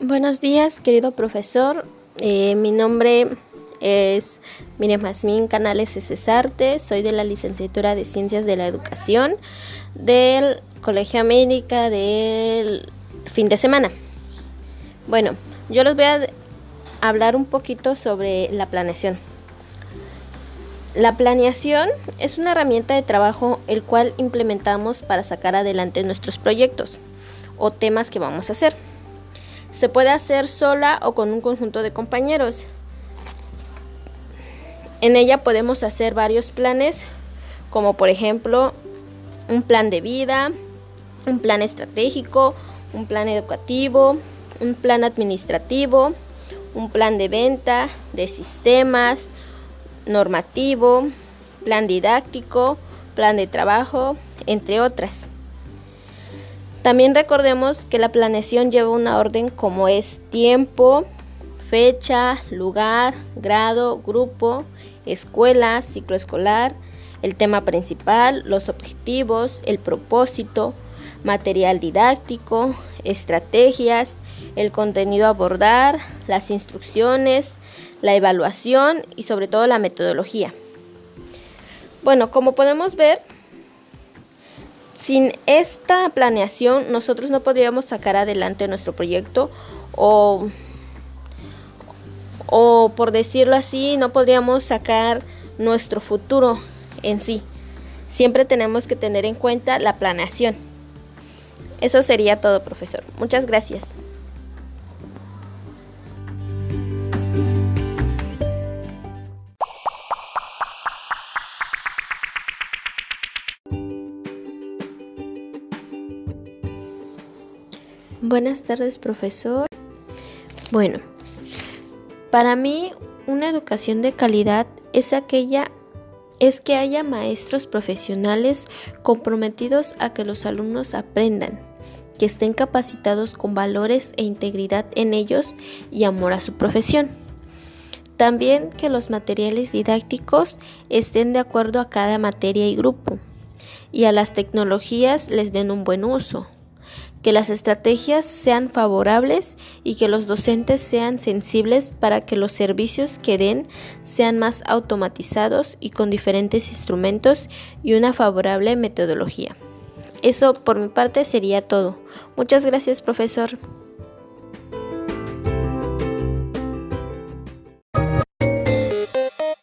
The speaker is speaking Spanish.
Buenos días, querido profesor. Eh, mi nombre es Miriam Canales Cesarte. Soy de la licenciatura de Ciencias de la Educación del Colegio América del fin de semana. Bueno, yo les voy a hablar un poquito sobre la planeación. La planeación es una herramienta de trabajo el cual implementamos para sacar adelante nuestros proyectos o temas que vamos a hacer. Se puede hacer sola o con un conjunto de compañeros. En ella podemos hacer varios planes, como por ejemplo un plan de vida, un plan estratégico, un plan educativo, un plan administrativo, un plan de venta, de sistemas, normativo, plan didáctico, plan de trabajo, entre otras. También recordemos que la planeación lleva una orden como es tiempo, fecha, lugar, grado, grupo, escuela, ciclo escolar, el tema principal, los objetivos, el propósito, material didáctico, estrategias, el contenido a abordar, las instrucciones, la evaluación y sobre todo la metodología. Bueno, como podemos ver, sin esta planeación nosotros no podríamos sacar adelante nuestro proyecto o, o por decirlo así, no podríamos sacar nuestro futuro en sí. Siempre tenemos que tener en cuenta la planeación. Eso sería todo, profesor. Muchas gracias. Buenas tardes, profesor. Bueno, para mí una educación de calidad es aquella es que haya maestros profesionales comprometidos a que los alumnos aprendan, que estén capacitados con valores e integridad en ellos y amor a su profesión. También que los materiales didácticos estén de acuerdo a cada materia y grupo y a las tecnologías les den un buen uso que las estrategias sean favorables y que los docentes sean sensibles para que los servicios que den sean más automatizados y con diferentes instrumentos y una favorable metodología. Eso por mi parte sería todo. Muchas gracias, profesor.